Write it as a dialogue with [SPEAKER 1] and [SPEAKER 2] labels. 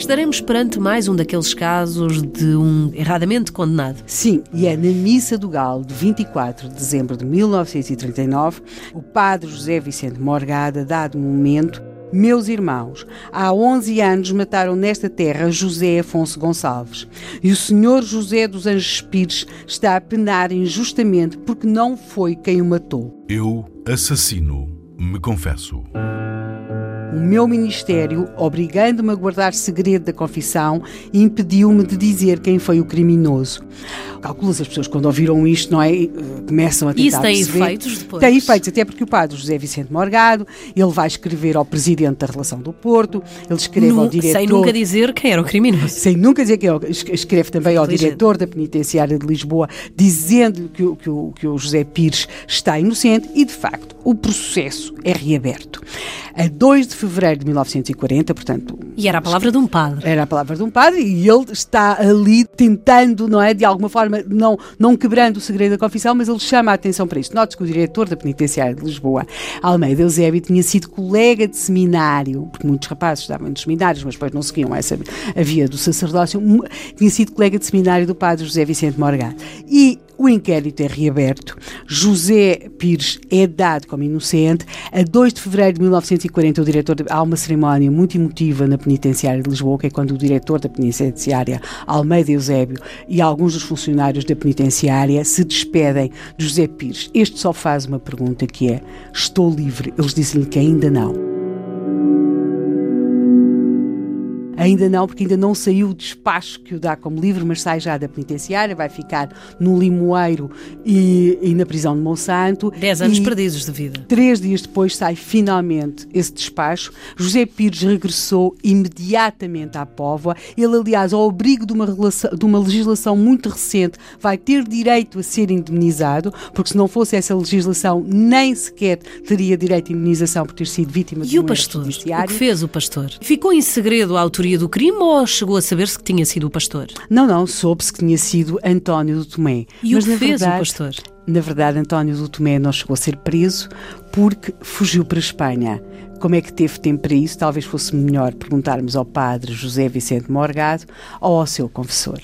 [SPEAKER 1] Estaremos perante mais um daqueles casos de um erradamente condenado.
[SPEAKER 2] Sim, e é na Missa do Galo de 24 de dezembro de 1939, o padre José Vicente Morgada, dado um momento, meus irmãos, há 11 anos mataram nesta terra José Afonso Gonçalves. E o senhor José dos Anjos Pires está a penar injustamente porque não foi quem o matou.
[SPEAKER 3] Eu, assassino, me confesso
[SPEAKER 2] o meu ministério, obrigando-me a guardar segredo da confissão, impediu-me de dizer quem foi o criminoso. Calcula-se as pessoas quando ouviram isto, não é? Eh, começam a tentar
[SPEAKER 1] Isso tem
[SPEAKER 2] perceber.
[SPEAKER 1] efeitos depois?
[SPEAKER 2] Tem efeitos, até porque o padre José Vicente Morgado, ele vai escrever ao presidente da relação do Porto, ele escreve ao diretor...
[SPEAKER 1] Sem nunca dizer quem era o criminoso.
[SPEAKER 2] Sem nunca dizer quem era, escreve também ao diretor da penitenciária de Lisboa, dizendo que, que, que o José Pires está inocente e, de facto, o processo é reaberto. A 2 de fevereiro de 1940, portanto.
[SPEAKER 1] E era a palavra de um padre.
[SPEAKER 2] Era a palavra de um padre e ele está ali tentando, não é? De alguma forma, não, não quebrando o segredo da confissão, mas ele chama a atenção para isto. Note que o diretor da penitenciária de Lisboa, Almeida Eusébio, tinha sido colega de seminário, porque muitos rapazes estavam nos seminários, mas depois não seguiam essa a via do sacerdócio, tinha sido colega de seminário do padre José Vicente Morgado. E o inquérito é reaberto. José Pires é dado como inocente. A 2 de fevereiro de 1940, o diretor de, há uma cerimónia muito emotiva na penitenciária de Lisboa, que é quando o diretor da penitenciária, Almeida Eusébio, e alguns dos funcionários da penitenciária se despedem de José Pires. Este só faz uma pergunta que é: Estou livre? Eles dizem-lhe que ainda não. Ainda não, porque ainda não saiu o despacho que o dá como livre, mas sai já da penitenciária, vai ficar no Limoeiro e, e na prisão de Monsanto.
[SPEAKER 1] Dez anos perdidos de vida.
[SPEAKER 2] Três dias depois sai finalmente esse despacho. José Pires regressou imediatamente à Póvoa. Ele, aliás, ao abrigo de uma, relação, de uma legislação muito recente, vai ter direito a ser indemnizado, porque se não fosse essa legislação, nem sequer teria direito à indemnização por ter sido vítima de
[SPEAKER 1] um E o pastor? O que fez o pastor? Ficou em segredo a autoria do crime ou chegou a saber-se que tinha sido o pastor?
[SPEAKER 2] Não, não, soube-se que tinha sido António do Tomé.
[SPEAKER 1] E Mas, o que fez verdade, o pastor?
[SPEAKER 2] Na verdade, António do Tomé não chegou a ser preso porque fugiu para a Espanha. Como é que teve tempo para isso? Talvez fosse melhor perguntarmos ao padre José Vicente Morgado ou ao seu confessor.